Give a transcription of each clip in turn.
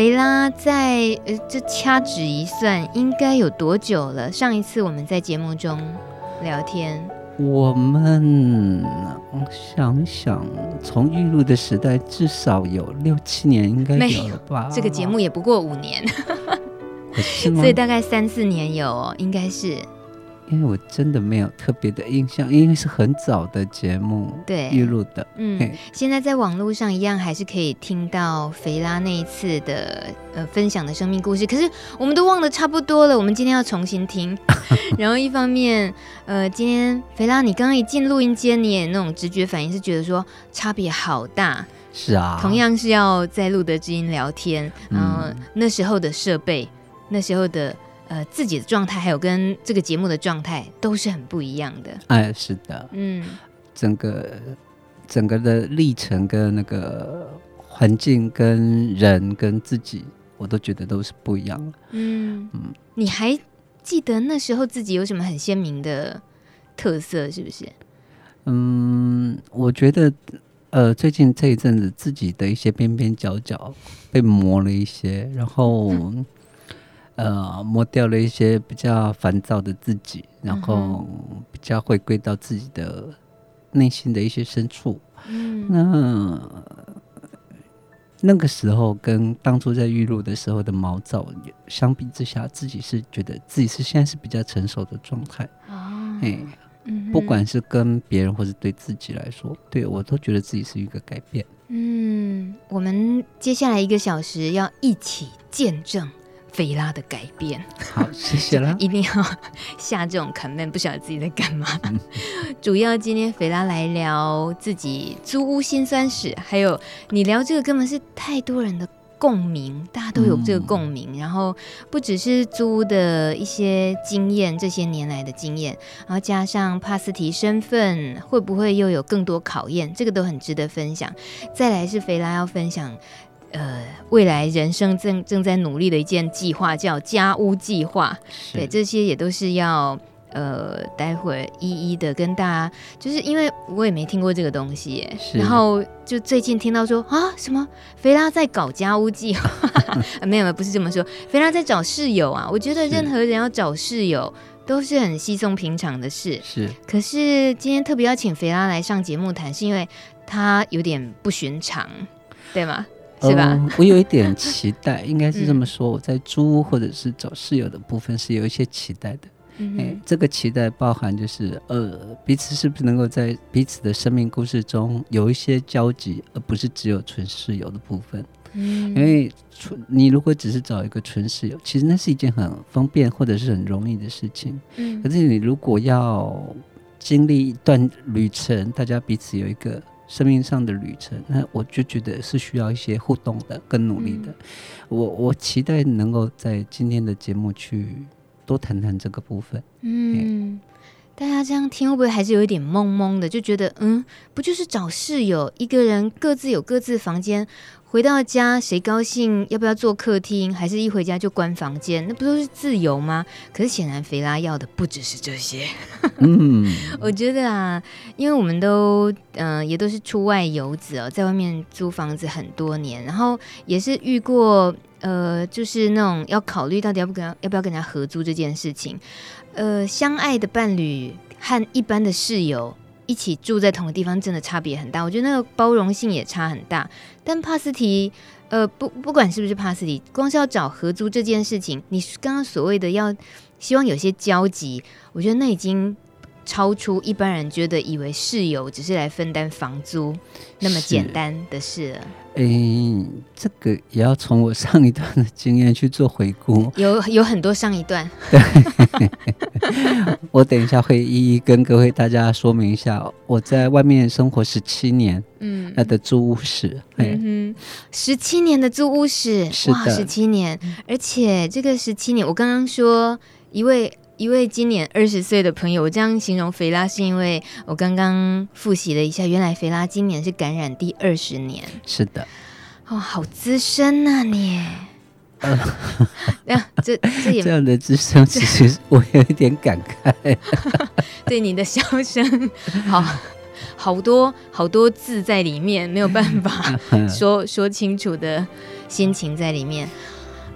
肥拉在呃，这掐指一算，应该有多久了？上一次我们在节目中聊天，我们我想想，从玉露的时代至少有六七年，应该有了吧？这个节目也不过五年，所以大概三四年有哦，应该是。因为我真的没有特别的印象，因为是很早的节目，对，预录的。嗯，现在在网络上一样还是可以听到肥拉那一次的呃分享的生命故事，可是我们都忘得差不多了，我们今天要重新听。然后一方面，呃，今天肥拉你刚刚一进录音间，你也那种直觉反应是觉得说差别好大。是啊，同样是要在露德知音聊天，然后那时候的设备，那时候的。呃，自己的状态还有跟这个节目的状态都是很不一样的。哎，是的，嗯，整个整个的历程跟那个环境跟人跟自己，我都觉得都是不一样的。嗯嗯，你还记得那时候自己有什么很鲜明的特色，是不是？嗯，我觉得呃，最近这一阵子自己的一些边边角角被磨了一些，然后。嗯呃，磨掉了一些比较烦躁的自己，然后比较回归到自己的内心的一些深处。嗯，那那个时候跟当初在玉露的时候的毛躁相比之下，自己是觉得自己是现在是比较成熟的状态。哦，哎，嗯，不管是跟别人或是对自己来说，对我都觉得自己是一个改变。嗯，我们接下来一个小时要一起见证。肥拉的改变，好，谢谢啦。一定要下这种 command，不晓得自己在干嘛。主要今天肥拉来聊自己租屋辛酸史，还有你聊这个根本是太多人的共鸣，大家都有这个共鸣。嗯、然后不只是租屋的一些经验，这些年来的经验，然后加上帕斯提身份，会不会又有更多考验？这个都很值得分享。再来是肥拉要分享。呃，未来人生正正在努力的一件计划叫家屋计划，对，这些也都是要呃，待会儿一一的跟大家，就是因为我也没听过这个东西耶，然后就最近听到说啊，什么？肥拉在搞家屋计划，啊，没有没有，不是这么说，肥拉在找室友啊，我觉得任何人要找室友都是很稀松平常的事，是，可是今天特别要请肥拉来上节目谈，是因为他有点不寻常，对吗？是吧？呃，我有一点 期待，应该是这么说。我在租屋或者是找室友的部分是有一些期待的。嗯，哎，这个期待包含就是呃，彼此是不是能够在彼此的生命故事中有一些交集，而不是只有纯室友的部分。嗯，因为纯你如果只是找一个纯室友，其实那是一件很方便或者是很容易的事情。嗯，可是你如果要经历一段旅程，大家彼此有一个。生命上的旅程，那我就觉得是需要一些互动的、更努力的。嗯、我我期待能够在今天的节目去多谈谈这个部分。嗯，大家这样听会不会还是有一点懵懵的？就觉得嗯，不就是找室友，一个人各自有各自房间。回到家，谁高兴要不要坐客厅，还是一回家就关房间？那不都是自由吗？可是显然肥拉要的不只是这些。嗯，我觉得啊，因为我们都嗯、呃、也都是出外游子哦，在外面租房子很多年，然后也是遇过呃，就是那种要考虑到底要不跟要不要跟人家合租这件事情。呃，相爱的伴侣和一般的室友。一起住在同个地方，真的差别很大。我觉得那个包容性也差很大。但帕斯提，呃，不，不管是不是帕斯提，光是要找合租这件事情，你刚刚所谓的要希望有些交集，我觉得那已经。超出一般人觉得以为室友只是来分担房租那么简单的事了。诶、欸，这个也要从我上一段的经验去做回顾。有有很多上一段。我等一下会一一跟各位大家说明一下我在外面生活十七年，嗯，那的租屋史。嗯哼，十七年的租屋史，哇，十七年，而且这个十七年，我刚刚说一位。一位今年二十岁的朋友，我这样形容肥拉，是因为我刚刚复习了一下，原来肥拉今年是感染第二十年。是的，哦，好资深呐你。呃，这这也这样的资深，其实我有一点感慨。对你的笑声，好，好多好多字在里面，没有办法说说清楚的心情在里面。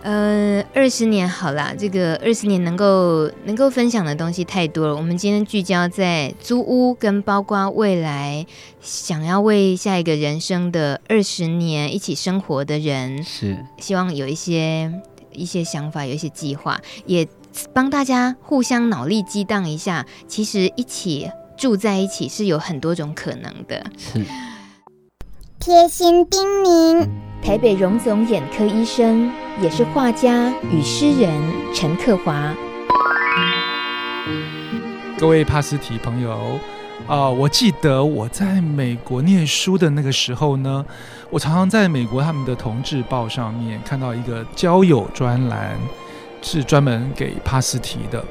呃，二十年好啦，这个二十年能够能够分享的东西太多了。我们今天聚焦在租屋，跟包括未来想要为下一个人生的二十年一起生活的人，是希望有一些一些想法，有一些计划，也帮大家互相脑力激荡一下。其实一起住在一起是有很多种可能的。是贴心叮咛，台北荣总眼科医生。也是画家与诗人陈克华。各位帕斯提朋友，啊、呃，我记得我在美国念书的那个时候呢，我常常在美国他们的同志报上面看到一个交友专栏，是专门给帕斯提的。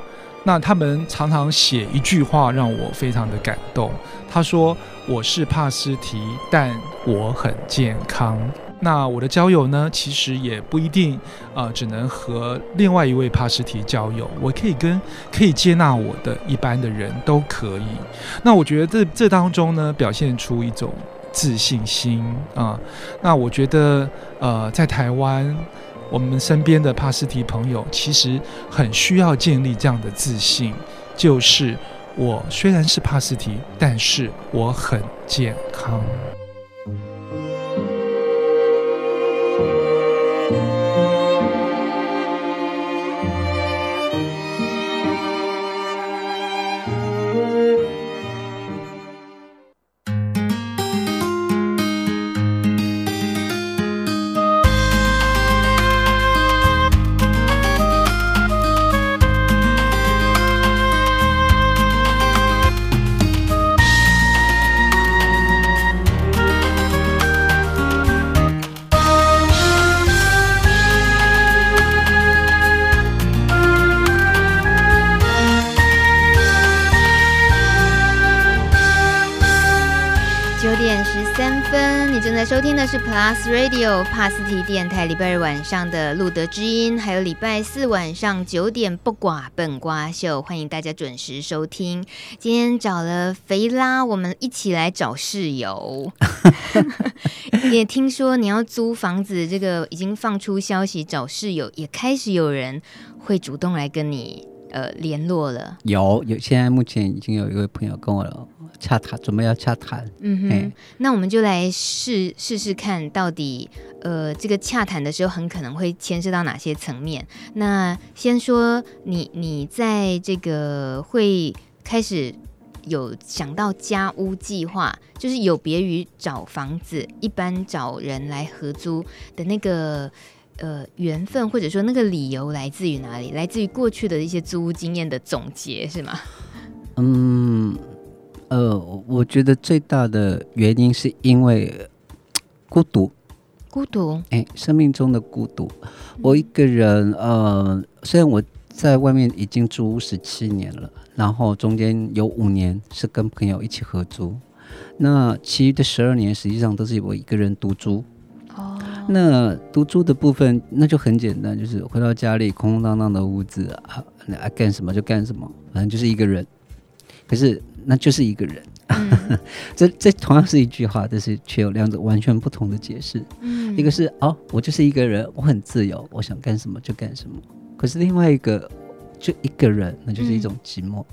那他们常常写一句话让我非常的感动，他说：“我是帕斯提，但我很健康。”那我的交友呢，其实也不一定啊、呃，只能和另外一位帕斯提交友，我可以跟可以接纳我的一般的人都可以。那我觉得这这当中呢，表现出一种自信心啊、那我觉得呃，在台湾，我们身边的帕斯提朋友其实很需要建立这样的自信，就是我虽然是帕斯提，但是我很健康。Plus Radio 帕斯提电台，礼拜日晚上的路德之音，还有礼拜四晚上九点不寡本瓜秀，欢迎大家准时收听。今天找了肥拉，我们一起来找室友。也听说你要租房子，这个已经放出消息找室友，也开始有人会主动来跟你呃联络了。有有，现在目前已经有一位朋友跟我了。洽谈，准备要洽谈。嗯哼，那我们就来试试试看，到底呃，这个洽谈的时候很可能会牵涉到哪些层面。那先说你，你在这个会开始有想到家屋计划，就是有别于找房子，一般找人来合租的那个呃缘分，或者说那个理由来自于哪里？来自于过去的一些租屋经验的总结，是吗？嗯。呃，我觉得最大的原因是因为孤独，孤独，哎，生命中的孤独。我一个人，呃，虽然我在外面已经住十七年了，然后中间有五年是跟朋友一起合租，那其余的十二年实际上都是我一个人独租。哦，那独租的部分那就很简单，就是回到家里空空荡荡的屋子啊，爱干什么就干什么，反正就是一个人。可是。那就是一个人，嗯、这这同样是一句话，但是却有两种完全不同的解释。嗯，一个是哦，我就是一个人，我很自由，我想干什么就干什么。可是另外一个，就一个人，那就是一种寂寞。嗯、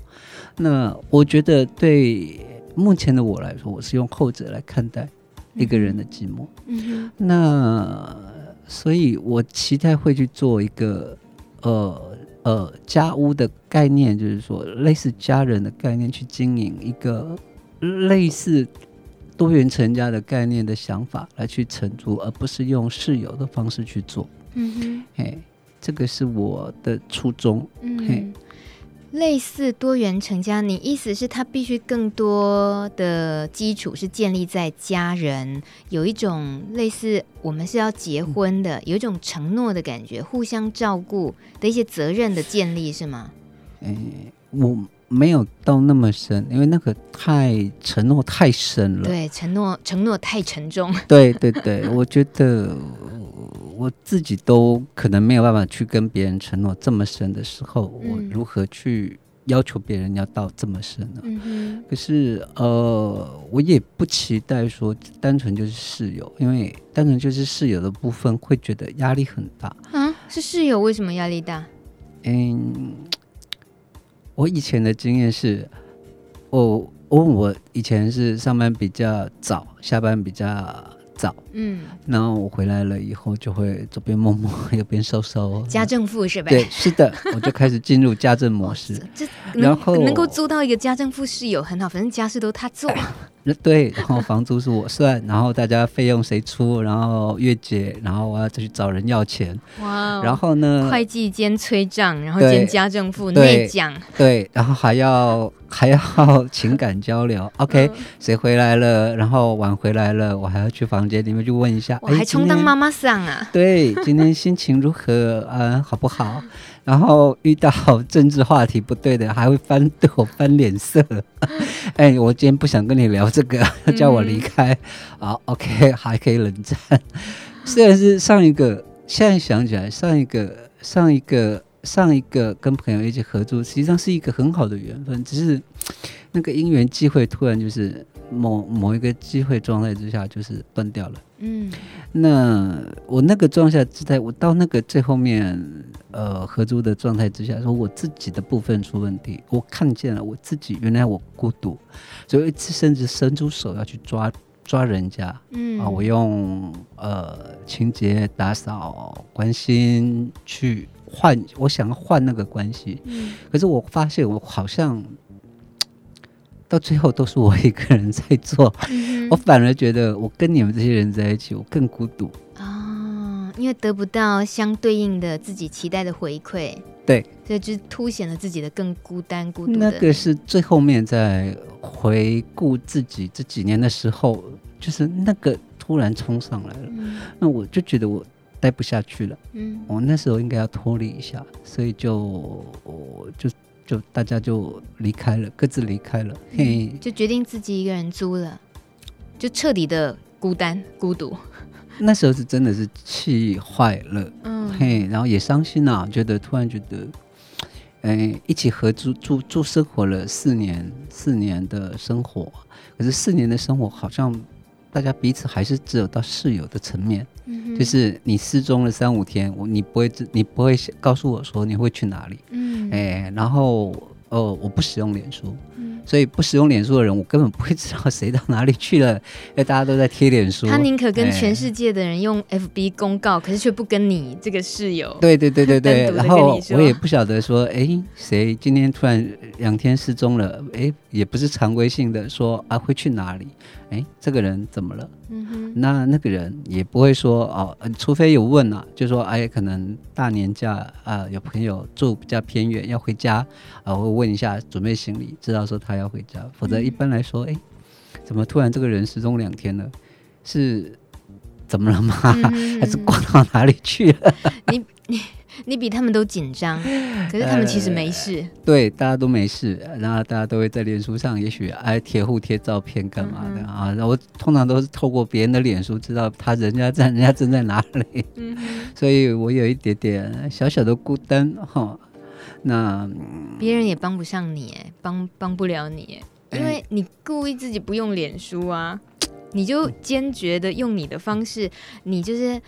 那我觉得对目前的我来说，我是用后者来看待一个人的寂寞。嗯，那所以我期待会去做一个呃。呃，家屋的概念就是说，类似家人的概念去经营一个类似多元成家的概念的想法来去承租，而不是用室友的方式去做。嗯哼，嘿，这个是我的初衷。嗯哼，嘿。类似多元成家，你意思是他必须更多的基础是建立在家人有一种类似我们是要结婚的，有一种承诺的感觉，互相照顾的一些责任的建立，是吗？诶，我没有到那么深，因为那个太承诺太深了。对，承诺承诺太沉重。对对对，我觉得。我自己都可能没有办法去跟别人承诺这么深的时候，我如何去要求别人要到这么深呢。嗯，可是呃，我也不期待说单纯就是室友，因为单纯就是室友的部分会觉得压力很大。啊，是室友为什么压力大？嗯，我以前的经验是，我我我以前是上班比较早，下班比较。早，嗯，然后我回来了以后，就会左边摸摸，右边收收，家政妇是吧？对，是的，我就开始进入家政模式。这然后能够租到一个家政妇室友很好，反正家事都他做。对，然后房租是我算，然后大家费用谁出，然后月结，然后我要再去找人要钱。哇，然后呢？会计兼催账，然后兼家政妇内讲。对，然后还要还要情感交流。OK，谁回来了？然后晚回来了，我还要去房间里面去问一下。我还充当妈妈桑啊？对，今天心情如何？嗯，好不好？然后遇到政治话题不对的，还会翻对我翻脸色。哎，我今天不想跟你聊这个，叫我离开。好、嗯、OK，还可以冷战。虽然是上一个，现在想起来，上一个，上一个，上一个跟朋友一起合租，实际上是一个很好的缘分，只是那个因缘机会，突然就是。某某一个机会状态之下，就是断掉了。嗯，那我那个状态之在我到那个最后面，呃，合租的状态之下，说我自己的部分出问题，我看见了我自己，原来我孤独，所以一次甚至伸出手要去抓抓人家。嗯啊，我用呃清洁、打扫、关心去换，我想要换那个关系。嗯，可是我发现我好像。到最后都是我一个人在做，嗯、我反而觉得我跟你们这些人在一起，我更孤独啊、哦，因为得不到相对应的自己期待的回馈，对，所以就凸显了自己的更孤单、孤独。那个是最后面在回顾自己这几年的时候，就是那个突然冲上来了，嗯、那我就觉得我待不下去了，嗯，我那时候应该要脱离一下，所以就我就。就大家就离开了，各自离开了，嘿、嗯，就决定自己一个人租了，就彻底的孤单孤独。那时候是真的是气坏了，嗯，嘿，然后也伤心呐、啊，觉得突然觉得，哎、欸，一起合租住住生活了四年，四年的生活，可是四年的生活好像大家彼此还是只有到室友的层面。就是你失踪了三五天，我你不会知，你不会告诉我说你会去哪里，嗯，哎，然后哦，我不使用脸书。所以不使用脸书的人，我根本不会知道谁到哪里去了，因 为大家都在贴脸书。他宁可跟全世界的人用 FB 公告，欸、可是却不跟你这个室友。对对对对对。然后我也不晓得说，哎、欸，谁今天突然两天失踪了？哎、欸，也不是常规性的说啊，会去哪里？哎、欸，这个人怎么了？嗯哼。那那个人也不会说哦，除非有问啊，就说哎、欸，可能大年假啊、呃，有朋友住比较偏远要回家啊，我会问一下，准备行李，知道说他要。回家，否则一般来说，哎、嗯，怎么突然这个人失踪两天了？是怎么了吗？嗯、还是逛到哪里去了？你你你比他们都紧张，可是他们其实没事。呃、对，大家都没事，然后大家都会在脸书上，也许哎贴互贴照片干嘛的、嗯、啊？然后通常都是透过别人的脸书知道他人家在人家正在哪里。嗯、所以我有一点点小小的孤单哈。那别人也帮不上你，哎，帮帮不了你，因为你故意自己不用脸书啊，你就坚决的用你的方式，你就是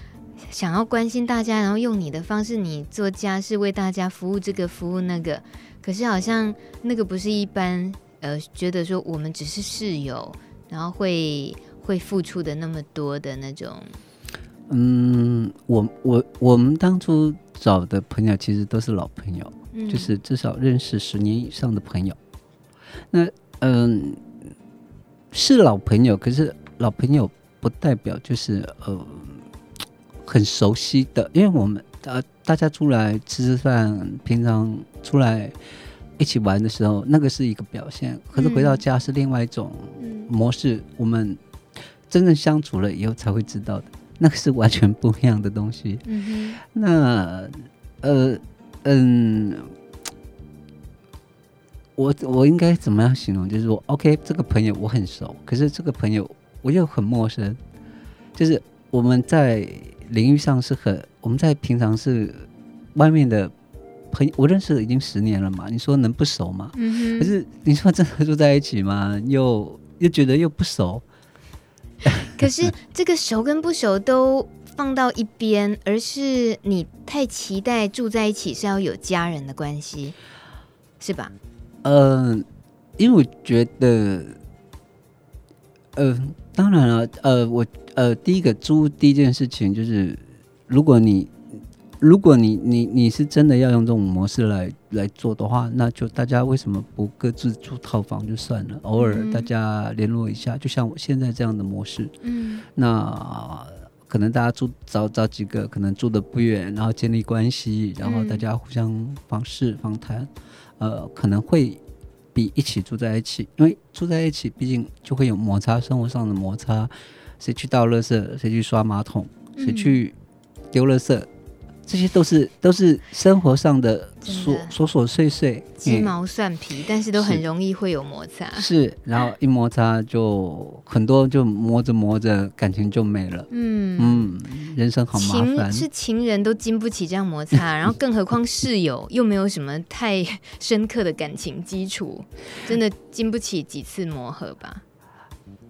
想要关心大家，然后用你的方式，你做家事为大家服务这个服务那个，可是好像那个不是一般，呃，觉得说我们只是室友，然后会会付出的那么多的那种。嗯，我我我们当初找的朋友其实都是老朋友。就是至少认识十年以上的朋友，那嗯是老朋友，可是老朋友不代表就是呃很熟悉的，因为我们呃大家出来吃吃饭，平常出来一起玩的时候，那个是一个表现，可是回到家是另外一种模式，我们真正相处了以后才会知道的，那个是完全不一样的东西。那呃。嗯，我我应该怎么样形容？就是说，OK，这个朋友我很熟，可是这个朋友我又很陌生。就是我们在领域上是很，我们在平常是外面的朋友，我认识了已经十年了嘛，你说能不熟吗？可是你说真的住在一起吗？又又觉得又不熟。可是这个熟跟不熟都放到一边，而是你太期待住在一起是要有家人的关系，是吧？嗯、呃，因为我觉得，呃，当然了，呃，我呃，第一个租第一件事情就是，如果你。如果你你你是真的要用这种模式来来做的话，那就大家为什么不各自租套房就算了？偶尔大家联络一下，就像我现在这样的模式。嗯，那可能大家住找找几个，可能住的不远，然后建立关系，然后大家互相访视访谈，呃，可能会比一起住在一起，因为住在一起毕竟就会有摩擦，生活上的摩擦，谁去倒垃圾，谁去刷马桶，谁去丢垃圾。这些都是都是生活上的琐琐琐碎碎、鸡毛蒜皮，嗯，但是都很容易会有摩擦。是，然后一摩擦就很多，就磨着磨着感情就没了。嗯嗯，人生好麻烦。是情人都经不起这样摩擦，然后更何况室友又没有什么太深刻的感情基础，真的经不起几次磨合吧？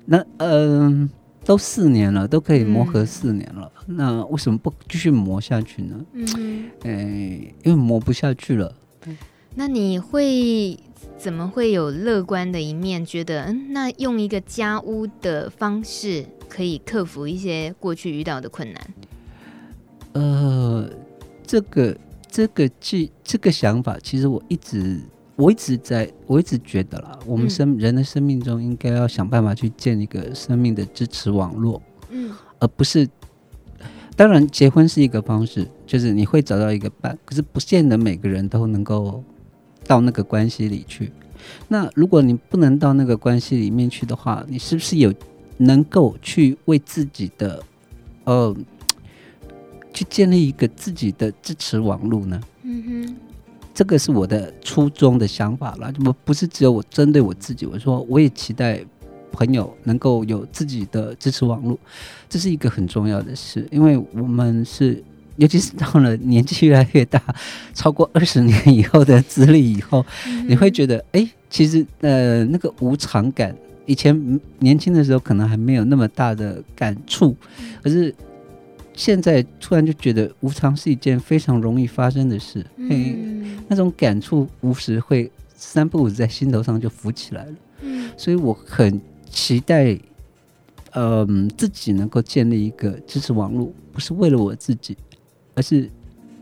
那嗯。呃都四年了，都可以磨合四年了，嗯，那为什么不继续磨下去呢？嗯，哎，因为磨不下去了。那你会怎么会有乐观的一面？觉得嗯，那用一个家屋的方式可以克服一些过去遇到的困难？呃，这个这个这这个想法，其实我一直。我一直在，我一直觉得啦，我们生人的生命中应该要想办法去建一个生命的支持网络，嗯，而不是，当然结婚是一个方式，就是你会找到一个伴，可是不见得每个人都能够到那个关系里去。那如果你不能到那个关系里面去的话，你是不是有能够去为自己的，呃，去建立一个自己的支持网络呢？嗯哼。这个是我的初衷的想法了，不不是只有我针对我自己。我说我也期待朋友能够有自己的支持网络，这是一个很重要的事，因为我们是，尤其是到了年纪越来越大，超过 二十年以后的资历以后，你会觉得，哎，其实呃那个无常感，以前年轻的时候可能还没有那么大的感触，可是。现在突然就觉得无常是一件非常容易发生的事，嗯、嘿，那种感触无时会三不五时在心头上就浮起来了。嗯，所以我很期待，嗯、呃，自己能够建立一个支持网络，不是为了我自己，而是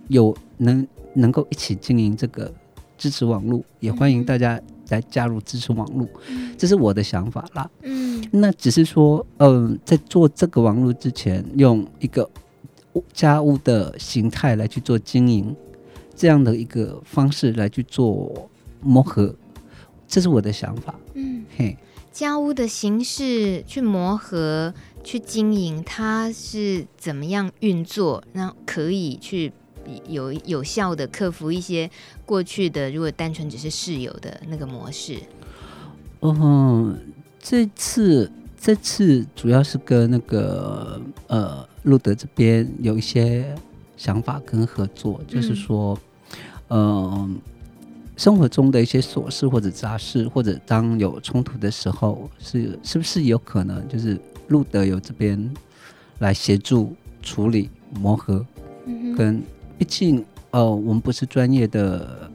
有能能够一起经营这个支持网络，也欢迎大家来加入支持网络，嗯、这是我的想法啦。嗯，那只是说，嗯、呃，在做这个网络之前，用一个。家屋的形态来去做经营，这样的一个方式来去做磨合，这是我的想法。嗯，嘿，家屋的形式去磨合、去经营，它是怎么样运作？那可以去有有效的克服一些过去的，如果单纯只是室友的那个模式。嗯，这次。这次主要是跟那个呃路德这边有一些想法跟合作，嗯、就是说，嗯、呃，生活中的一些琐事或者杂事，或者当有冲突的时候，是是不是有可能就是路德有这边来协助处理磨合，嗯、跟毕竟呃我们不是专业的。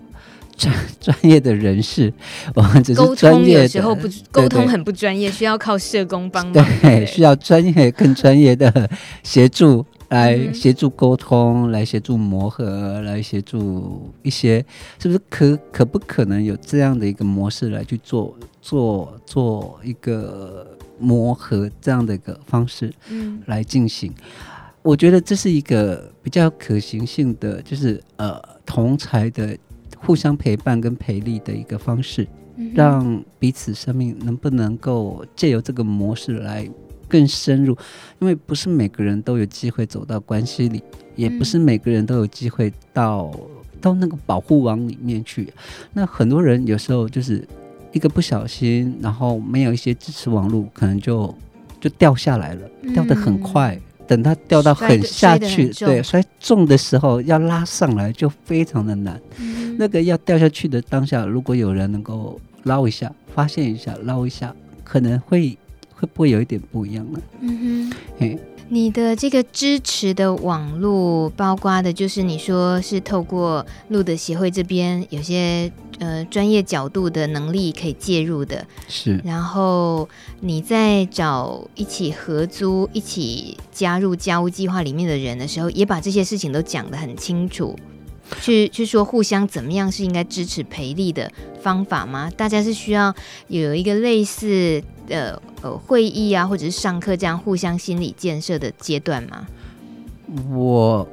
专专业的人士，我们只是专业的。沟通有时候不沟通很不专业，需要靠社工帮忙。对，对需要专业更专业的协助来协助沟通，来协助磨合，来协助一些，是不是可可不可能有这样的一个模式来去做做做一个磨合这样的一个方式，嗯，来进行。我觉得这是一个比较可行性的，就是呃同才的。互相陪伴跟陪力的一个方式，让彼此生命能不能够借由这个模式来更深入？因为不是每个人都有机会走到关系里，也不是每个人都有机会到到那个保护网里面去。那很多人有时候就是一个不小心，然后没有一些支持网络，可能就就掉下来了，掉得很快。等它掉到很下去，对，摔重的时候要拉上来就非常的难。嗯那个要掉下去的当下，如果有人能够捞一下，发现一下，捞一下，可能会会不会有一点不一样呢？嗯哼，嘿。你的这个支持的网络，包括的就是你说是透过路德协会这边有些呃专业角度的能力可以介入的，是。然后你在找一起合租、一起加入家务计划里面的人的时候，也把这些事情都讲得很清楚。去去说互相怎么样是应该支持培利的方法吗？大家是需要有一个类似的呃会议啊，或者是上课这样互相心理建设的阶段吗？我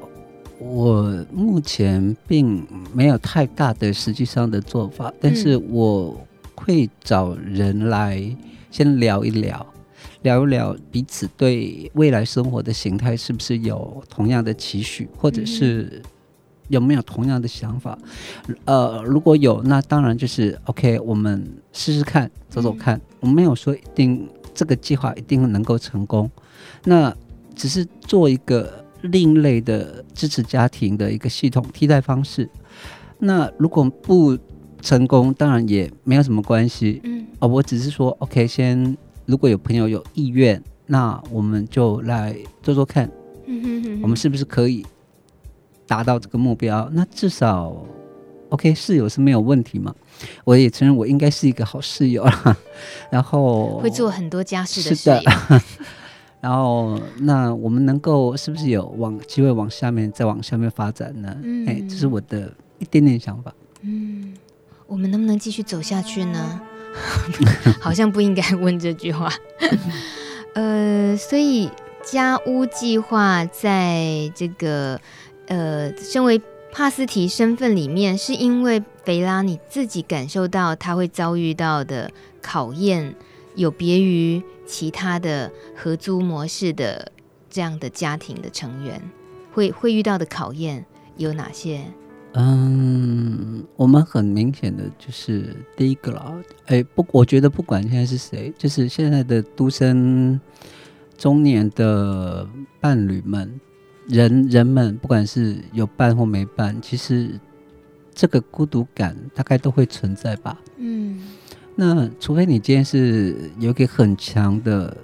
我目前并没有太大的实际上的做法，但是我会找人来先聊一聊，聊一聊彼此对未来生活的形态是不是有同样的期许，或者是。有没有同样的想法？呃，如果有，那当然就是 OK，我们试试看，走走看。嗯、我没有说一定这个计划一定能够成功，那只是做一个另类的支持家庭的一个系统替代方式。那如果不成功，当然也没有什么关系。嗯，哦，我只是说 OK，先如果有朋友有意愿，那我们就来做做看。嗯哼哼哼，我们是不是可以？达到这个目标，那至少 OK 室友是没有问题嘛？我也承认我应该是一个好室友啦，然后会做很多家事的室友。是的，然后那我们能够是不是有往机会往下面再往下面发展呢？嗯，哎，这是我的一点点想法。嗯，我们能不能继续走下去呢？好像不应该问这句话。呃，所以家屋计划在这个。呃，身为帕斯提身份里面，是因为菲拉你自己感受到他会遭遇到的考验，有别于其他的合租模式的这样的家庭的成员，会会遇到的考验有哪些？嗯，我们很明显的就是第一个了，哎，不，我觉得不管现在是谁，就是现在的独生中年的伴侣们。人人们不管是有伴或没伴，其实这个孤独感大概都会存在吧。嗯，那除非你今天是有一个很强的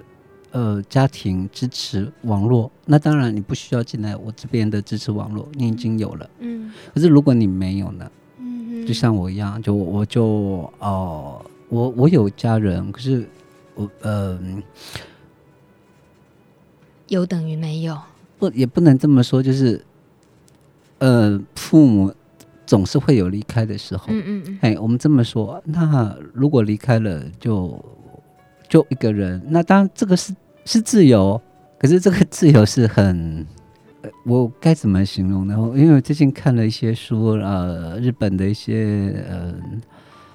呃家庭支持网络，那当然你不需要进来我这边的支持网络，你已经有了。嗯，可是如果你没有呢？嗯，就像我一样，就我就哦、呃，我我有家人，可是我呃有等于没有。不，也不能这么说，就是，呃，父母总是会有离开的时候。嗯嗯嗯。哎，我们这么说，那如果离开了就，就就一个人，那当然这个是是自由，可是这个自由是很，呃，我该怎么形容呢？因为我最近看了一些书，呃，日本的一些，呃。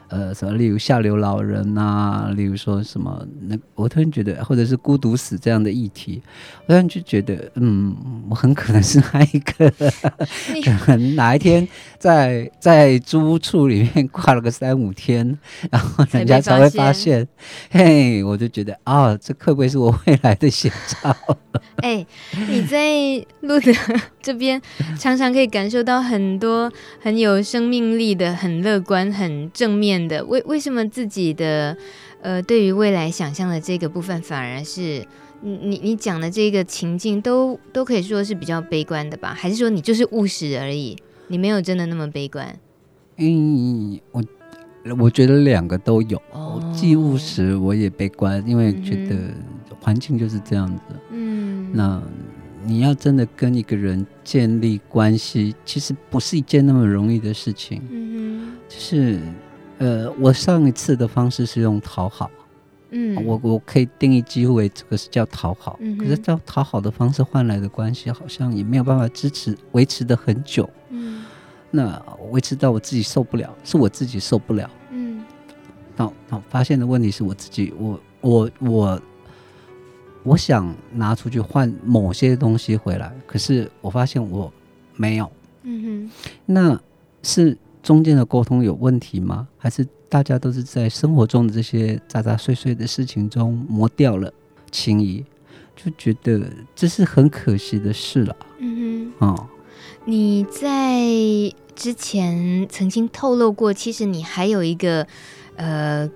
呃，什么？例如下流老人呐、啊，例如说什么？那我突然觉得，或者是孤独死这样的议题，我突然就觉得，嗯，我很可能是那一个，可能哪一天在在租屋处里面挂了个三五天，然后人家才会发现，嘿，我就觉得啊、哦，这会不会是我未来的写照？哎，你在路的这边常常可以感受到很多很有生命力的、很乐观、很正面的。为为什么自己的呃，对于未来想象的这个部分，反而是你你你讲的这个情境都都可以说是比较悲观的吧？还是说你就是务实而已？你没有真的那么悲观？嗯，我我觉得两个都有，哦、既务实我也悲观，因为觉得环境就是这样子。嗯，那你要真的跟一个人建立关系，其实不是一件那么容易的事情。嗯哼，就是呃，我上一次的方式是用讨好。嗯，我我可以定义几乎为这个是叫讨好。嗯，可是叫讨好的方式换来的关系，好像也没有办法支持维持的很久。嗯。那维持到我自己受不了，是我自己受不了。嗯，那那发现的问题是我自己，我我我我想拿出去换某些东西回来，可是我发现我没有。嗯哼，那是中间的沟通有问题吗？还是大家都是在生活中的这些杂杂碎碎的事情中磨掉了情谊？就觉得这是很可惜的事了。嗯哼，哦。你在之前曾经透露过，其实你还有一个呃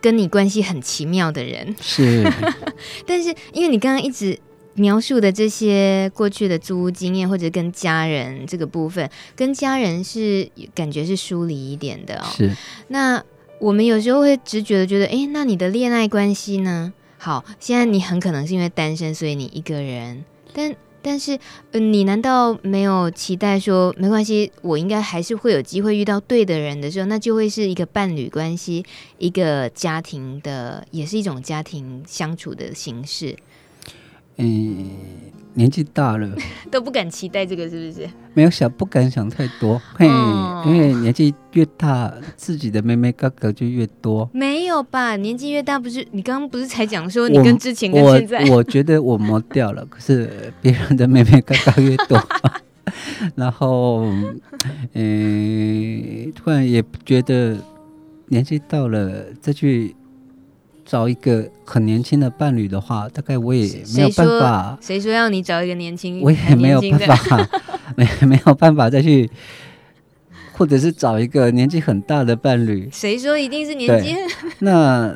跟你关系很奇妙的人，是。但是因为你刚刚一直描述的这些过去的租屋经验，或者跟家人这个部分，跟家人是感觉是疏离一点的哦。是。那我们有时候会直觉的觉得，哎，那你的恋爱关系呢？好，现在你很可能是因为单身，所以你一个人。但但是，呃，你难道没有期待说，没关系，我应该还是会有机会遇到对的人的时候，那就会是一个伴侣关系，一个家庭的，也是一种家庭相处的形式。嗯。年纪大了 都不敢期待这个，是不是？没有想，不敢想太多。嘿，哦、因为年纪越大，自己的妹妹哥哥就越多。没有吧？年纪越大，不是你刚刚不是才讲说你跟之前跟现在？我觉得我磨掉了，可是别人的妹妹哥哥越多。然后，嗯，突然也觉得年纪到了再去。找一个很年轻的伴侣的话，大概我也没有办法。谁说，要你找一个年轻？我也没有办法，没没有办法再去，或者是找一个年纪很大的伴侣。谁说一定是年纪？那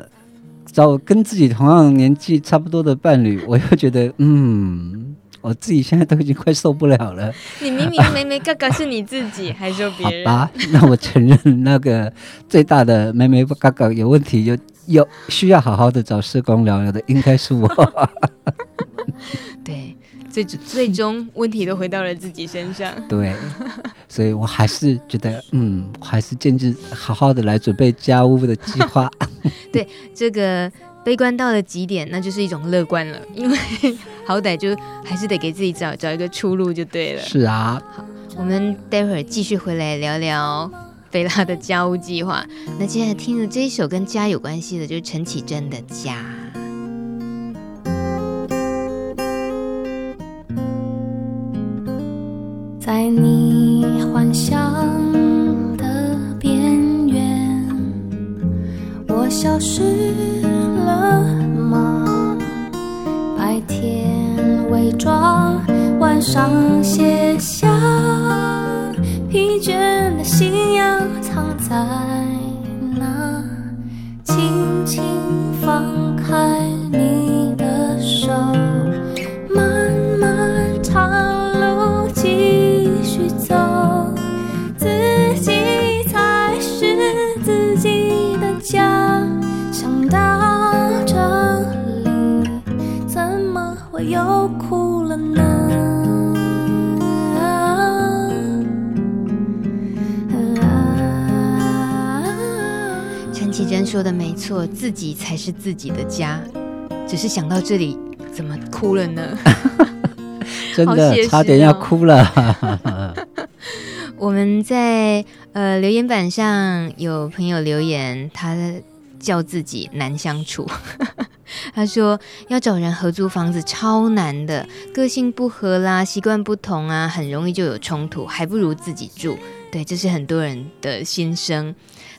找跟自己同样年纪差不多的伴侣，我又觉得，嗯，我自己现在都已经快受不了了。你明明 妹妹嘎嘎是你自己，还说别人？好吧，那我承认那个最大的妹妹嘎嘎有问题，有。有需要好好的找社工聊聊的，应该是我。对，最最终问题都回到了自己身上。对，所以我还是觉得，嗯，还是建议好好的来准备家务的计划。对，这个悲观到了极点，那就是一种乐观了，因为好歹就还是得给自己找找一个出路就对了。是啊，好，我们待会儿继续回来聊聊。贝拉的家务计划。那接下来听的这一首跟家有关系的，就是陈绮贞的《家》。在你幻想的边缘，我消失了吗？白天伪装，晚上卸下。疲倦的心要藏在哪？轻轻放开说的没错，自己才是自己的家。只是想到这里，怎么哭了呢？真的、哦、差点要哭了。我们在呃留言板上有朋友留言，他叫自己难相处。他说要找人合租房子超难的，个性不合啦，习惯不同啊，很容易就有冲突，还不如自己住。对，这是很多人的心声。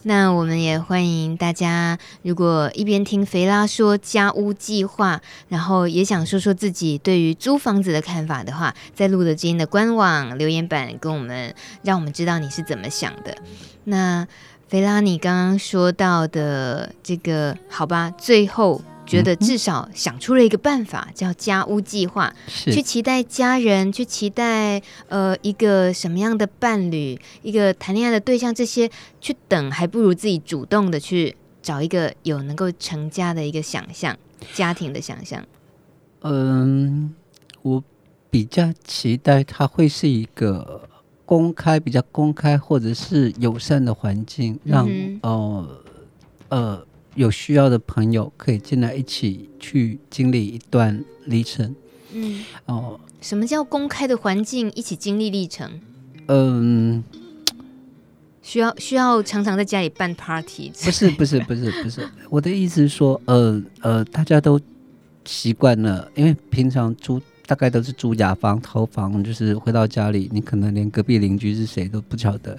那我们也欢迎大家，如果一边听肥拉说家屋计划，然后也想说说自己对于租房子的看法的话，在露德基因的官网留言板跟我们，让我们知道你是怎么想的。那肥拉，你刚刚说到的这个，好吧，最后。觉得至少想出了一个办法，叫家屋计划，去期待家人，去期待呃一个什么样的伴侣，一个谈恋爱的对象，这些去等，还不如自己主动的去找一个有能够成家的一个想象，家庭的想象。嗯，我比较期待它会是一个公开、比较公开或者是友善的环境，让、嗯、呃呃。有需要的朋友可以进来一起去经历一段历程。嗯，哦，什么叫公开的环境一起经历历程？嗯，需要需要常常在家里办 party？不是不是不是不是，我的意思是说，呃呃，大家都习惯了，因为平常租大概都是租雅房、头房，就是回到家里，你可能连隔壁邻居是谁都不晓得。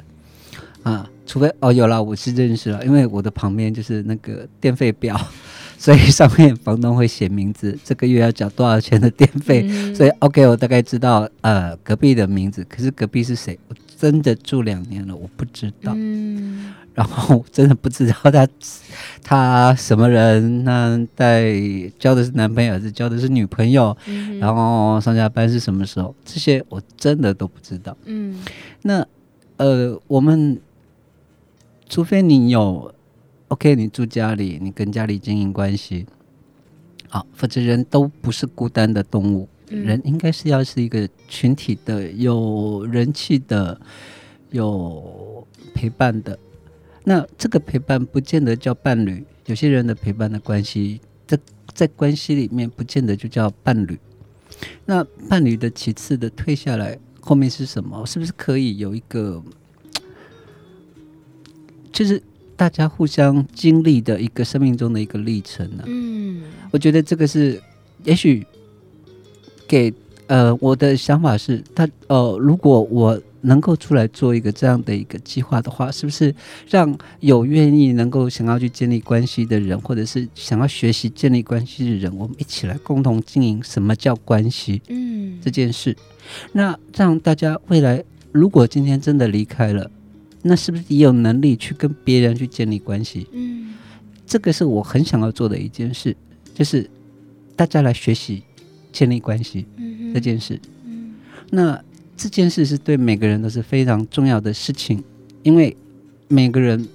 啊，除非哦有了，我是认识了，因为我的旁边就是那个电费表，所以上面房东会写名字，这个月要缴多少钱的电费。嗯、所以 OK，我大概知道呃隔壁的名字，可是隔壁是谁？我真的住两年了，我不知道。嗯，然后真的不知道他他什么人，那在交的是男朋友还是交的是女朋友？嗯、然后上下班是什么时候？这些我真的都不知道。嗯，那呃我们。除非你有，OK，你住家里，你跟家里经营关系，好，否则人都不是孤单的动物，嗯、人应该是要是一个群体的，有人气的，有陪伴的。那这个陪伴不见得叫伴侣，有些人的陪伴的关系，在在关系里面不见得就叫伴侣。那伴侣的其次的退下来，后面是什么？是不是可以有一个？就是大家互相经历的一个生命中的一个历程呢、啊。嗯，我觉得这个是，也许给呃我的想法是，他呃如果我能够出来做一个这样的一个计划的话，是不是让有愿意能够想要去建立关系的人，或者是想要学习建立关系的人，我们一起来共同经营什么叫关系？嗯，这件事，那让大家未来如果今天真的离开了。那是不是也有能力去跟别人去建立关系？嗯，这个是我很想要做的一件事，就是大家来学习建立关系这件事。嗯，那这件事是对每个人都是非常重要的事情，因为每个人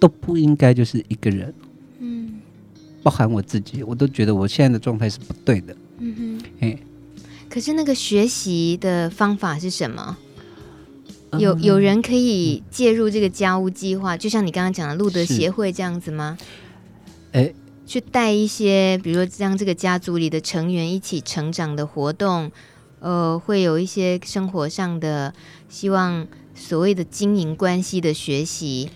都不应该就是一个人。嗯，包含我自己，我都觉得我现在的状态是不对的。嗯哼，哎，可是那个学习的方法是什么？有有人可以介入这个家务计划，就像你刚刚讲的路德协会这样子吗？哎，去带一些，比如说让这个家族里的成员一起成长的活动，呃，会有一些生活上的希望，所谓的经营关系的学习。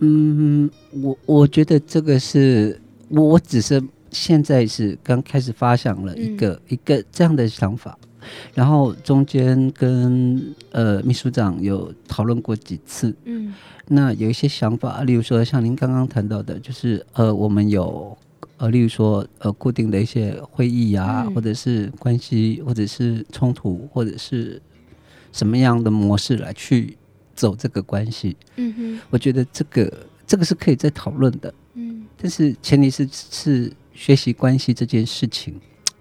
嗯，我我觉得这个是我我只是现在是刚开始发想了一个、嗯、一个这样的想法。然后中间跟呃秘书长有讨论过几次，嗯，那有一些想法，例如说像您刚刚谈到的，就是呃我们有呃例如说呃固定的一些会议啊，嗯、或者是关系，或者是冲突，或者是什么样的模式来去走这个关系，嗯哼，我觉得这个这个是可以再讨论的，嗯，但是前提是是学习关系这件事情。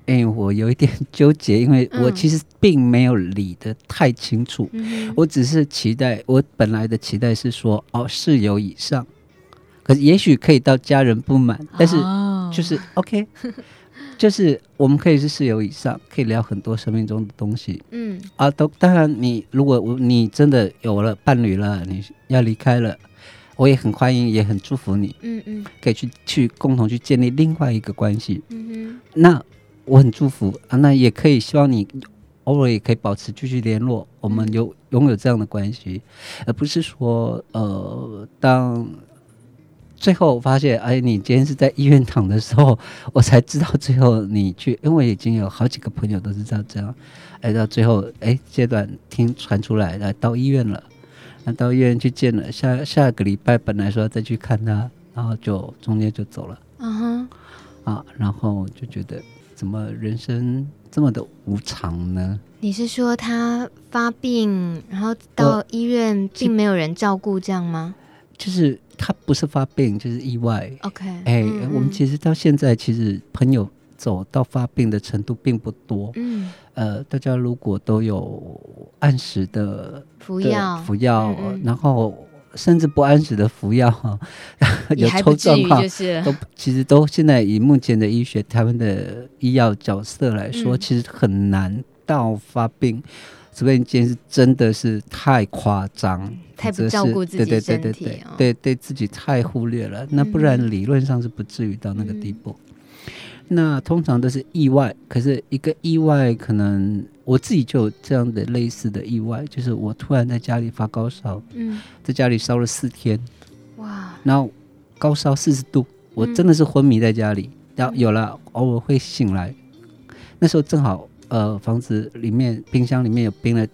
哎、欸，我有一点 纠结，因为我其实并没有理得太清楚。嗯、我只是期待，我本来的期待是说，哦，室友以上，可是也许可以到家人不满，但是就是 OK，就是我们可以是室友以上，可以聊很多生命中的东西。嗯，啊，都当然，你如果我你真的有了伴侣了，你要离开了，我也很欢迎，也很祝福你。嗯嗯，可以去去共同去建立另外一个关系。嗯哼，那。我很祝福啊，那也可以希望你偶尔也可以保持继续联络，我们有拥有这样的关系，而不是说呃，当最后发现哎，你今天是在医院躺的时候，我才知道最后你去，因为已经有好几个朋友都是这样这样，哎，到最后哎阶段听传出来，来到医院了，那到医院去见了，下下个礼拜本来说要再去看他，然后就中间就走了，嗯哼，啊，然后就觉得。怎么人生这么的无常呢？你是说他发病，然后到医院并没有人照顾这样吗？就是他不是发病，就是意外。OK，哎，我们其实到现在其实朋友走到发病的程度并不多。嗯，呃，大家如果都有按时的服药，服药，然后。甚至不按时的服药哈，有抽状况，都其实都现在以目前的医学，他们的医药角色来说，嗯、其实很难到发病，除非你今天是真的是太夸张，太不照顾自己身体，对对对对对，对，对自己太忽略了，那不然理论上是不至于到那个地步。嗯那通常都是意外，可是一个意外，可能我自己就有这样的类似的意外，就是我突然在家里发高烧，嗯，在家里烧了四天，哇，然后高烧四十度，我真的是昏迷在家里，然后有了偶尔会醒来，那时候正好呃房子里面冰箱里面有冰了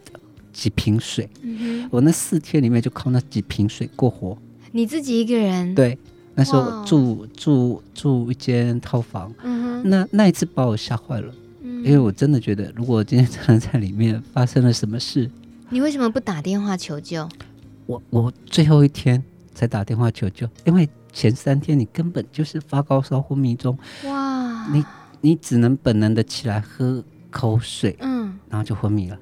几瓶水，嗯，我那四天里面就靠那几瓶水过活，你自己一个人？对。那时候住住住一间套房，嗯那那一次把我吓坏了，嗯因为我真的觉得，如果今天真的在里面发生了什么事，你为什么不打电话求救？我我最后一天才打电话求救，因为前三天你根本就是发高烧昏迷中，哇，你你只能本能的起来喝口水，嗯，然后就昏迷了。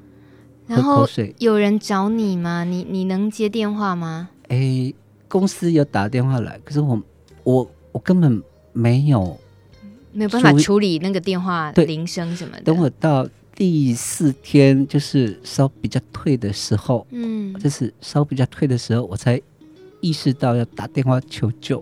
喝然后口水，有人找你吗？你你能接电话吗？诶，公司有打电话来，可是我我我根本没有。没有办法处理那个电话铃声什么的。等我到第四天，就是烧比较退的时候，嗯，就是烧比较退的时候，我才意识到要打电话求救。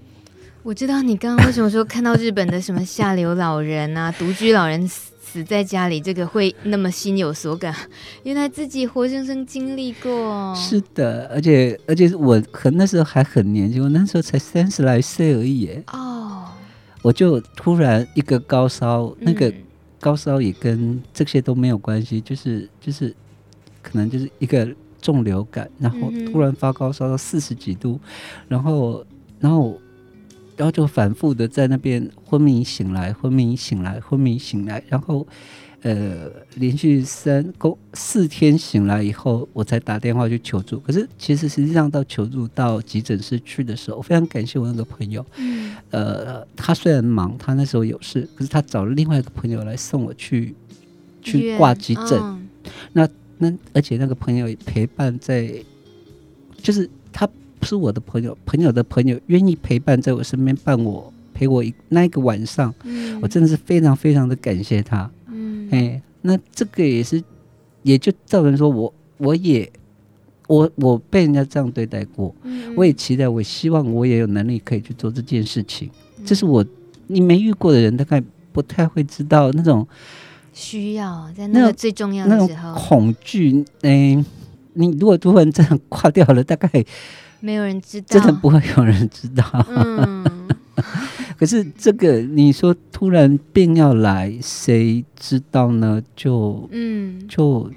我知道你刚刚为什么说看到日本的什么下流老人啊、独居老人死死在家里，这个会那么心有所感，原来自己活生生经历过。是的，而且而且我可那时候还很年轻，我那时候才三十来岁而已耶，哦，我就突然一个高烧，那个嗯。高烧也跟这些都没有关系，就是就是可能就是一个重流感，然后突然发高烧到四十几度，然后然后然后就反复的在那边昏迷醒来，昏迷醒来，昏迷醒来，然后呃连续三公四天醒来以后，我才打电话去求助。可是其实实际上到求助到急诊室去的时候，我非常感谢我那个朋友。嗯呃，他虽然忙，他那时候有事，可是他找了另外一个朋友来送我去去挂急诊。嗯那而且那个朋友陪伴在，就是他不是我的朋友，朋友的朋友愿意陪伴在我身边，伴我陪我一那一个晚上，嗯我真的是非常非常的感谢他。嗯哎，那这个也是，也就造成说我我也我我被人家这样对待过，嗯我也期待，我希望我也有能力可以去做这件事情。嗯这是我你没遇过的人，大概不太会知道那种需要在那个最重要的时候，恐惧。嗯、你如果突然这样挂掉了，大概没有人知道，真的不会有人知道。嗯，可是这个你说突然病要来，谁知道呢？就嗯就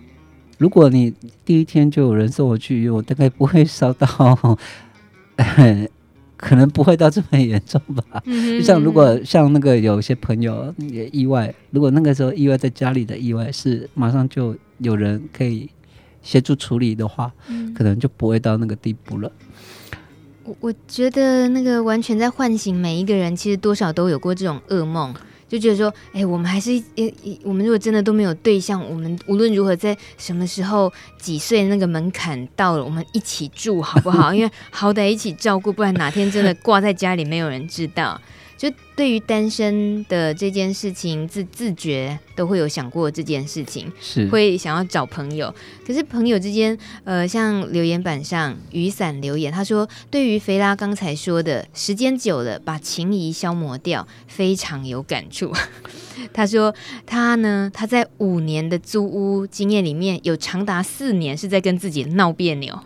如果你第一天就有人送我去医院，我大概不会烧到，可能不会到这么严重吧。嗯就像如果像那个有些朋友也意外，如果那个时候意外在家里的意外是马上就有人可以协助处理的话，嗯可能就不会到那个地步了。我我觉得那个完全在唤醒每一个人，其实多少都有过这种噩梦，就觉得说，哎，我们还是，也，我们如果真的都没有对象，我们无论如何在什么时候几岁那个门槛到了，我们一起住好不好？因为好歹一起照顾，不然哪天真的挂在家里，没有人知道。就对于单身的这件事情，自自觉都会有想过这件事情。是，会想要找朋友，可是朋友之间，呃，像留言板上雨伞留言，他说对于肥拉刚才说的时间久了把情谊消磨掉，非常有感触。他说他呢，他在五年的租屋经验里面，有长达四年是在跟自己闹别扭。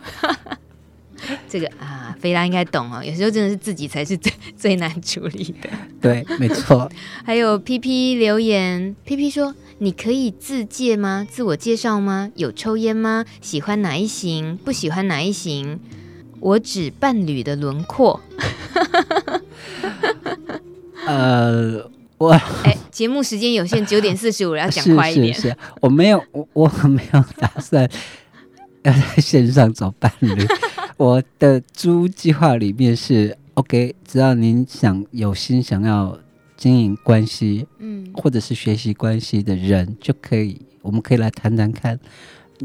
这个啊，菲拉应该懂哦。有时候真的是自己才是最最难处理的。对，没错。还有 P P 留言，P P 说：“你可以自介吗？自我介绍吗？有抽烟吗？喜欢哪一型？不喜欢哪一型？我指伴侣的轮廓。呃，我哎，节目时间有限，九点四十五要讲快一点。是是是，我没有，我我没有打算要在线上找伴侣。我的租计划里面是 OK，只要您想有心想要经营关系，嗯或者是学习关系的人，就可以，我们可以来谈谈看，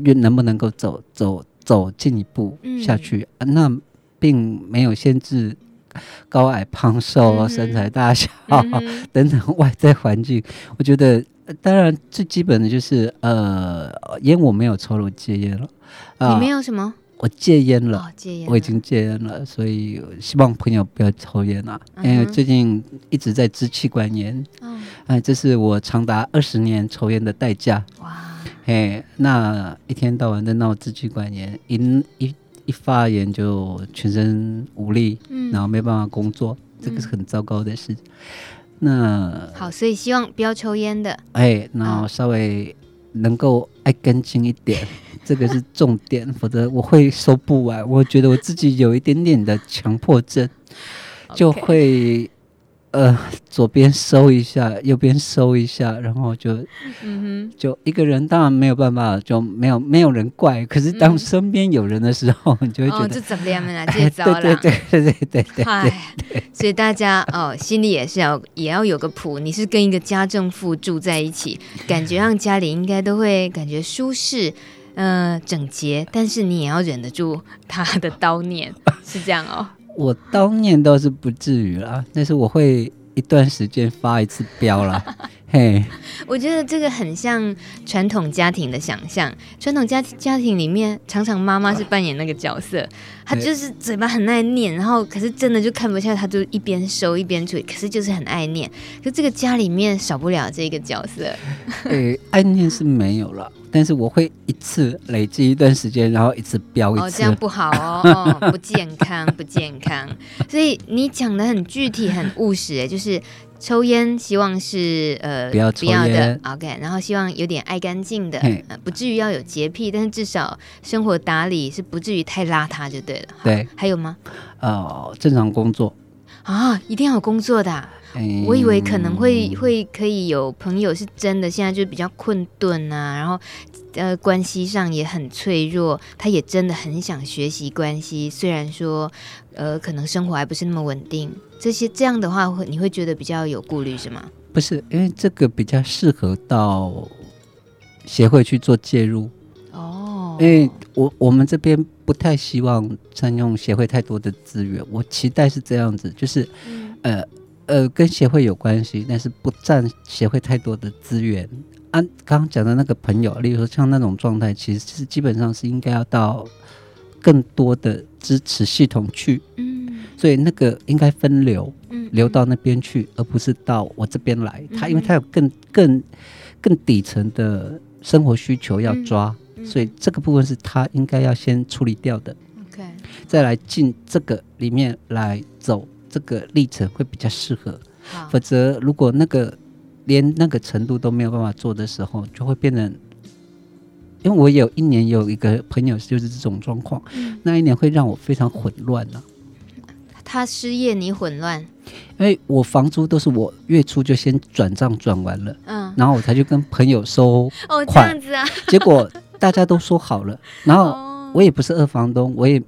愿能不能够走走走进一步下去。啊、那并没有限制高矮胖瘦、嗯身材大小、等等外在环境。我觉得，呃当然最基本的就是，呃，烟我没有抽了，我戒烟了。啊、你没有什么？我戒烟了。哦，戒烟。我已经戒烟了，所以希望朋友不要抽烟啊，嗯因为最近一直在支气管炎，嗯，哎，这是我长达二十年抽烟的代价。哇，嘿，那一天到晚在闹支气管炎，一一一发炎就全身无力，嗯然后没办法工作，这个是很糟糕的事。那好，所以希望不要抽烟的。哎，然后稍微能够爱干净一点，这个是重点，否则我会收不完。我觉得我自己有一点点的强迫症，就会。呃，左边收一下，右边收一下，然后就，嗯哼，就一个人，当然没有办法，就没有没有人怪。可是当身边有人的时候，嗯、你就会觉得，哦，这怎么样 呢？这糟了，对对对对对对。哎，所以大家哦，心里也是要也要有个谱。你是跟一个家政妇住在一起，感觉让家里应该都会感觉舒适，呃，整洁，但是你也要忍得住他的 叨念，是这样哦。我当年倒是不至于啦，但是我会一段时间发一次飙啦。嘿，我觉得这个很像传统家庭的想象。传统家家庭里面，常常妈妈是扮演那个角色，她就是嘴巴很爱念，然后可是真的就看不下，她就一边收一边嘴，可是就是很爱念。就这个家里面少不了这个角色。诶，爱念是没有了。但是我会一次累积一段时间，然后一次飙一次。哦，这样不好哦，哦，不健康，不健康。所以你讲的很具体，很务实，哎，就是抽烟，希望是呃不要抽烟的，OK。然后希望有点爱干净的，呃，不至于要有洁癖，但是至少生活打理是不至于太邋遢就对了。对，还有吗？呃，正常工作啊，一定要有工作的啊。我以为可能会会可以有朋友是真的，现在就比较困顿啊，然后呃关系上也很脆弱，他也真的很想学习关系，虽然说呃可能生活还不是那么稳定，这些这样的话会你会觉得比较有顾虑是吗？不是，因为这个比较适合到协会去做介入哦，因为我我们这边不太希望占用协会太多的资源，我期待是这样子，就是、嗯、呃。呃，跟协会有关系，但是不占协会太多的资源。按刚刚讲的那个朋友，例如说像那种状态，其实是基本上是应该要到更多的支持系统去。嗯，所以那个应该分流，嗯，流到那边去，而不是到我这边来。他因为他有更更更底层的生活需求要抓，所以这个部分是他应该要先处理掉的。OK，再来进这个里面来走。这个历程会比较适合，否则如果那个连那个程度都没有办法做的时候，就会变成，因为我有一年有一个朋友就是这种状况，嗯、那一年会让我非常混乱了、啊。他失业，你混乱，因为我房租都是我月初就先转账转完了，嗯，然后我才去跟朋友收哦，这样子啊，结果大家都说好了，然后我也不是二房东，我也。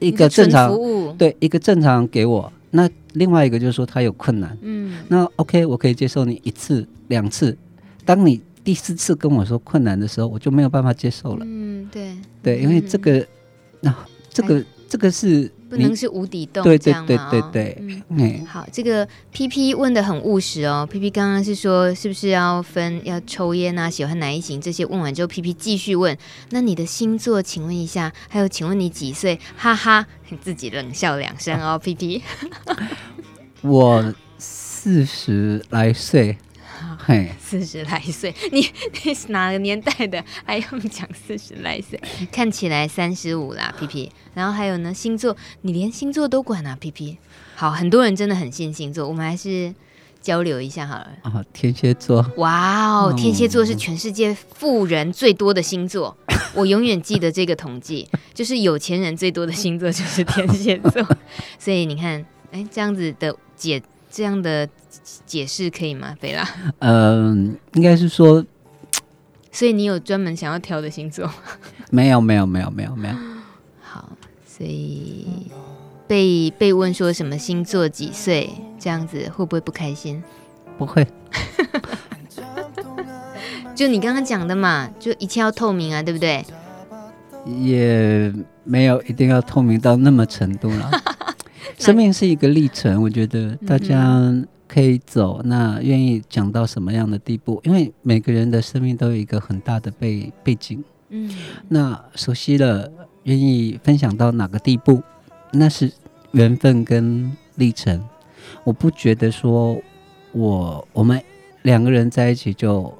一个正常对一个正常给我，那另外一个就是说他有困难，嗯，那 OK 我可以接受你一次两次，当你第四次跟我说困难的时候，我就没有办法接受了，嗯，对。对，因为这个那、嗯。啊、这个。这个是不能是无底洞，对对对对对。嗯，嗯好，这个 P P 问的很务实哦。P P 刚刚是说是不是要分要抽烟啊，喜欢哪一型这些？问完之后，P P 继续问，那你的星座，请问一下，还有请问你几岁？哈哈，你自己冷笑两声哦，P P。我四十来岁。嘿，四十来岁，你你是哪个年代的？还用讲四十来岁？看起来三十五啦，皮皮。然后还有呢，星座，你连星座都管啊，皮皮。好，很多人真的很信星座，我们还是交流一下好了。啊，天蝎座。哇哦，天蝎座是全世界富人最多的星座，我永远记得这个统计，就是有钱人最多的星座就是天蝎座。所以你看，哎，这样子的解，这样的。解释可以吗，菲拉？嗯，应该是说，所以你有专门想要挑的星座？没有，没有，没有，没有，没有。好，所以被被问说什么星座几岁这样子，会不会不开心？不会。就你刚刚讲的嘛，就一切要透明啊，对不对？也没有一定要透明到那么程度了。生命是一个历程，我觉得大家可以走，那愿意讲到什么样的地步？因为每个人的生命都有一个很大的背背景，嗯，那熟悉了，愿意分享到哪个地步，那是缘分跟历程。我不觉得说我我们两个人在一起就。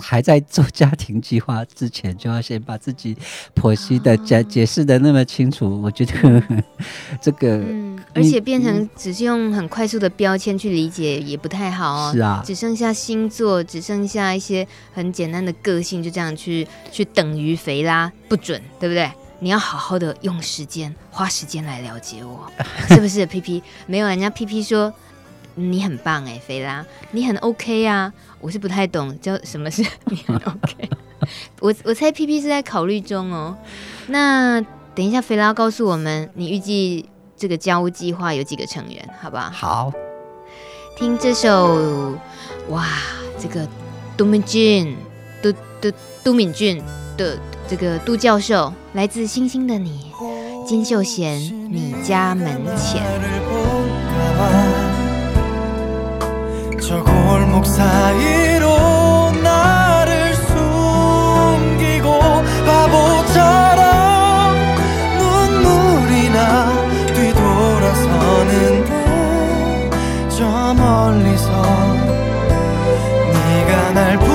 还在做家庭计划之前，就要先把自己剖析的解解释的那么清楚。我觉得 这个，嗯，而且变成只是用很快速的标签去理解也不太好哦。是啊，只剩下星座，只剩下一些很简单的个性，就这样去去等于肥拉不准，对不对？你要好好的用时间，花时间来了解我，是不是？P P 没有，人家 P P 说你很棒哎，肥拉，你很 OK 啊，我是不太懂叫什么是 你 OK，我我猜 P P 是在考虑中哦。那等一下，菲拉告诉我们，你预计这个家屋计划有几个成员，好不好？好，听这首哇，这个都敏俊，都都都敏俊的这个杜教授，来自星星的你，金秀贤，你家门前。 저 골목 사이로 나를 숨기고 바보처럼 눈물이 나 뒤돌아서는데 저 멀리서 네가 날 보.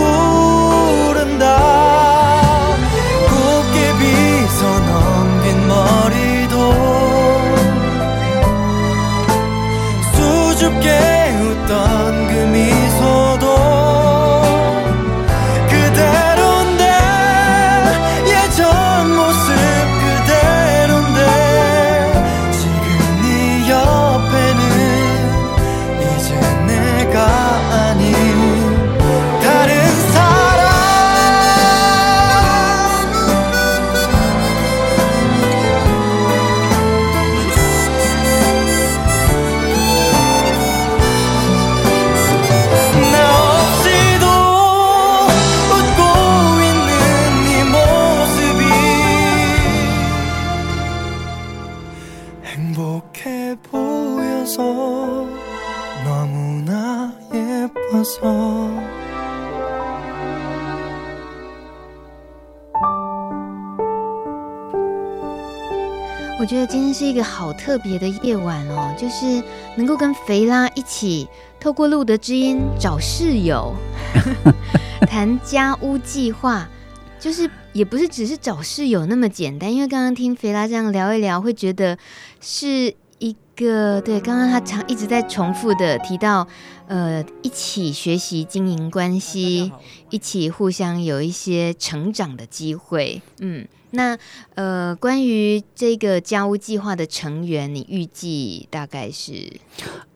今天是一个好特别的夜晚哦，就是能够跟肥拉一起透过路德之音找室友，谈家屋计划，就是也不是只是找室友那么简单，因为刚刚听肥拉这样聊一聊，会觉得是一个对，刚刚他常一直在重复的提到，呃，一起学习经营关系，一起互相有一些成长的机会，嗯。那呃，关于这个家务计划的成员，你预计大概是？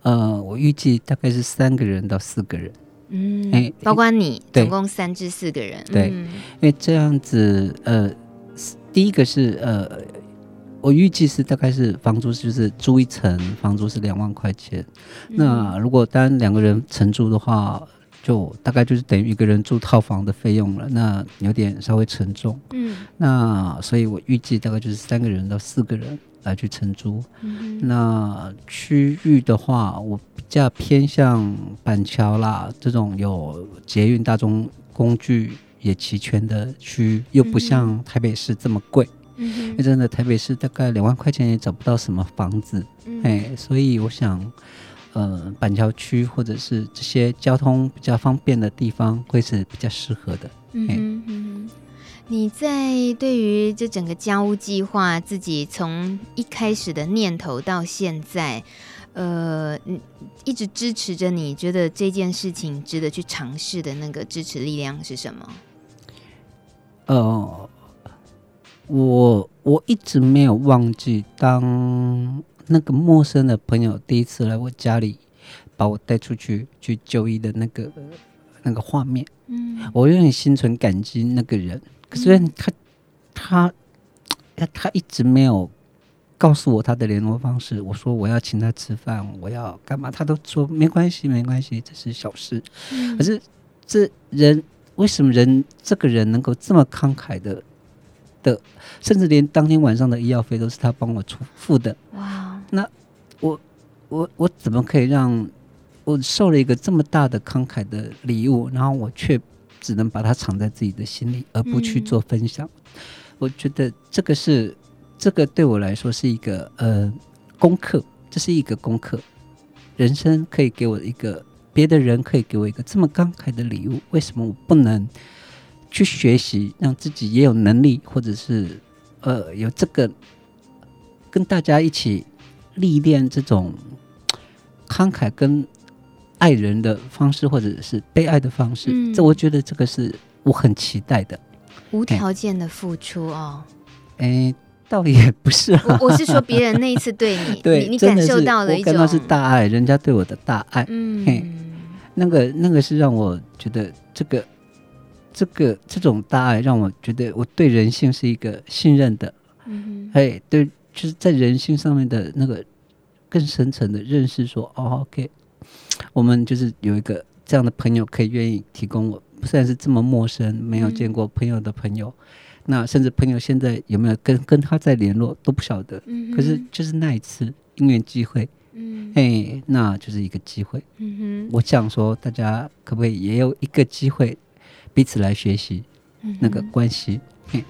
呃，我预计大概是三个人到四个人。嗯，欸、包括你，总共三至四个人。对，嗯、因为这样子，呃，第一个是呃，我预计是大概是房租就是租一层房租是两万块钱。嗯、那如果单两个人承租的话。就大概就是等于一个人住套房的费用了，那有点稍微沉重。嗯，那所以我预计大概就是三个人到四个人来去承租。嗯，那区域的话，我比较偏向板桥啦，这种有捷运、大众工具也齐全的区，又不像台北市这么贵。嗯，因为真的台北市大概两万块钱也找不到什么房子。嗯，哎，所以我想。呃，板桥区或者是这些交通比较方便的地方，会是比较适合的。嗯你在对于这整个家务计划，自己从一开始的念头到现在，呃，一直支持着你觉得这件事情值得去尝试的那个支持力量是什么？呃，我我一直没有忘记当。那个陌生的朋友第一次来我家里，把我带出去去就医的那个那个画面，嗯，我有点心存感激。那个人，可是他他他他一直没有告诉我他的联络方式。我说我要请他吃饭，我要干嘛，他都说没关系，没关系，这是小事。嗯，可是这人为什么人这个人能够这么慷慨的的，甚至连当天晚上的医药费都是他帮我出付的。哇！那我我我怎么可以让我受了一个这么大的慷慨的礼物，然后我却只能把它藏在自己的心里，而不去做分享？嗯、我觉得这个是这个对我来说是一个呃功课，这是一个功课。人生可以给我一个别的人可以给我一个这么慷慨的礼物，为什么我不能去学习，让自己也有能力，或者是呃有这个跟大家一起。历练这种慷慨跟爱人的方式，或者是被爱的方式，嗯、这我觉得这个是我很期待的。无条件的付出哦。哎，倒也不是啊，我我是说别人那一次对你，对，你你感受到了一种，我感到是大爱，人家对我的大爱，嗯，那个那个是让我觉得这个这个这种大爱让我觉得我对人性是一个信任的，嗯，哎，对，就是在人性上面的那个更深层的认识说，哦，OK，我们就是有一个这样的朋友可以愿意提供我，虽然是这么陌生，没有见过朋友的朋友。嗯那甚至朋友现在有没有跟跟他在联络都不晓得，嗯、可是就是那一次因缘机会，嗯，哎，那就是一个机会。嗯哼，我想说，大家可不可以也有一个机会，彼此来学习那个关系？嗯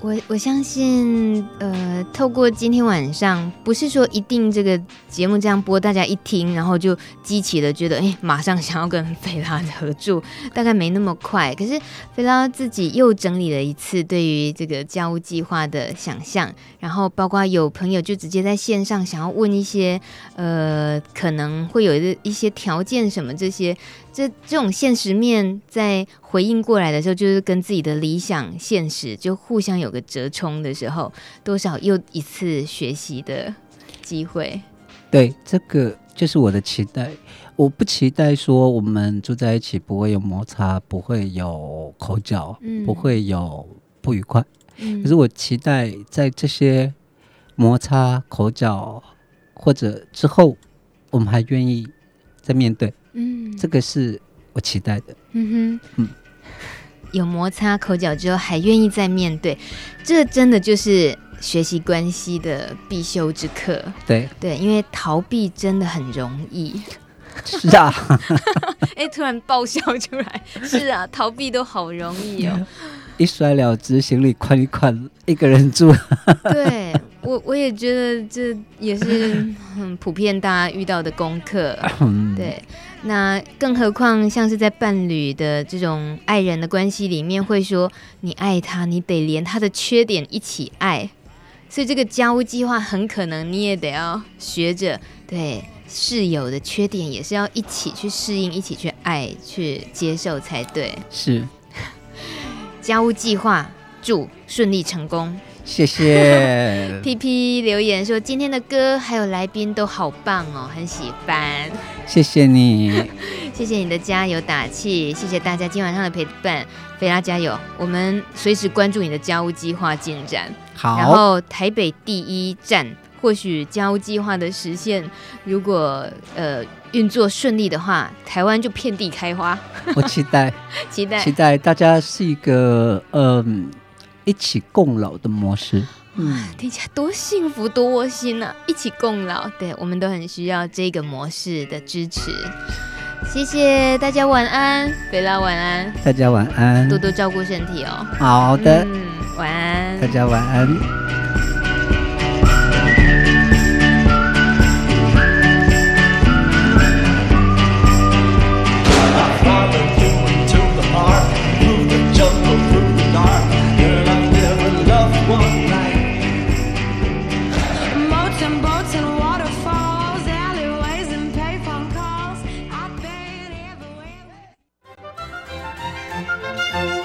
我我相信，呃，透过今天晚上，不是说一定这个节目这样播，大家一听，然后就激起了觉得，哎，马上想要跟菲拉 合作，大概没那么快。可是菲拉自己又整理了一次对于这个家务计划的想象，然后包括有朋友就直接在线上想要问一些，呃，可能会有一一些条件什么这些。这这种现实面在回应过来的时候，就是跟自己的理想现实就互相有个折冲的时候，多少又一次学习的机会。对，这个就是我的期待。我不期待说我们住在一起不会有摩擦，不会有口角，嗯、不会有不愉快。嗯、可是我期待在这些摩擦、口角或者之后，我们还愿意再面对。嗯，这个是我期待的。嗯哼，嗯，有摩擦口角之后还愿意再面对，这真的就是学习关系的必修之课。对对，因为逃避真的很容易。是啊，哎，突然爆笑出来。是啊，逃避都好容易哦。一摔了之，行李宽一宽，一个人住。对。我我也觉得这也是很普遍大家遇到的功课，对。那更何况像是在伴侣的这种爱人的关系里面，会说你爱他，你得连他的缺点一起爱。所以这个家务计划很可能你也得要学着，对室友的缺点也是要一起去适应，一起去爱，去接受才对。是。家务计划，祝顺利成功。谢谢 P P 留言说今天的歌还有来宾都好棒哦，很喜欢。谢谢你，谢谢你的加油打气，谢谢大家今晚上的陪伴。菲拉加油，我们随时关注你的家务计划进展。好，然后台北第一站，或许家务计划的实现，如果呃运作顺利的话，台湾就遍地开花。我期待，期待，期待大家是一个嗯。一起共老的模式，嗯，听起来多幸福多窝心啊！一起共老，对，我们都很需要这个模式的支持。谢谢大家，晚安，贝拉晚安，大家晚安，多多照顾身体哦。好的，嗯，晚安，大家晚安。